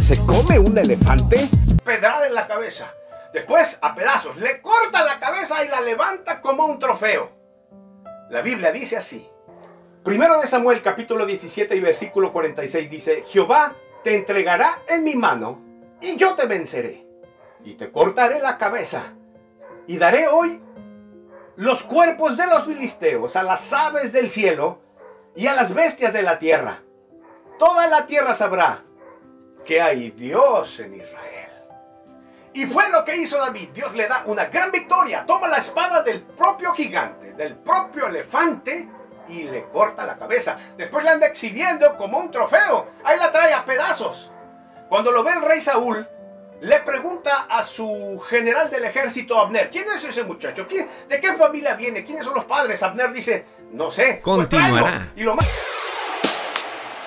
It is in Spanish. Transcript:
se come un elefante? Pedrada en la cabeza. Después, a pedazos, le corta la cabeza y la levanta como un trofeo. La Biblia dice así. Primero de Samuel capítulo 17 y versículo 46 dice, Jehová te entregará en mi mano y yo te venceré y te cortaré la cabeza y daré hoy los cuerpos de los filisteos a las aves del cielo y a las bestias de la tierra. Toda la tierra sabrá que hay Dios en Israel. Y fue lo que hizo David. Dios le da una gran victoria. Toma la espada del propio gigante, del propio elefante, y le corta la cabeza. Después la anda exhibiendo como un trofeo. Ahí la trae a pedazos. Cuando lo ve el rey Saúl, le pregunta a su general del ejército, Abner, ¿quién es ese muchacho? ¿De qué familia viene? ¿Quiénes son los padres? Abner dice, no sé. Continuará. y lo más...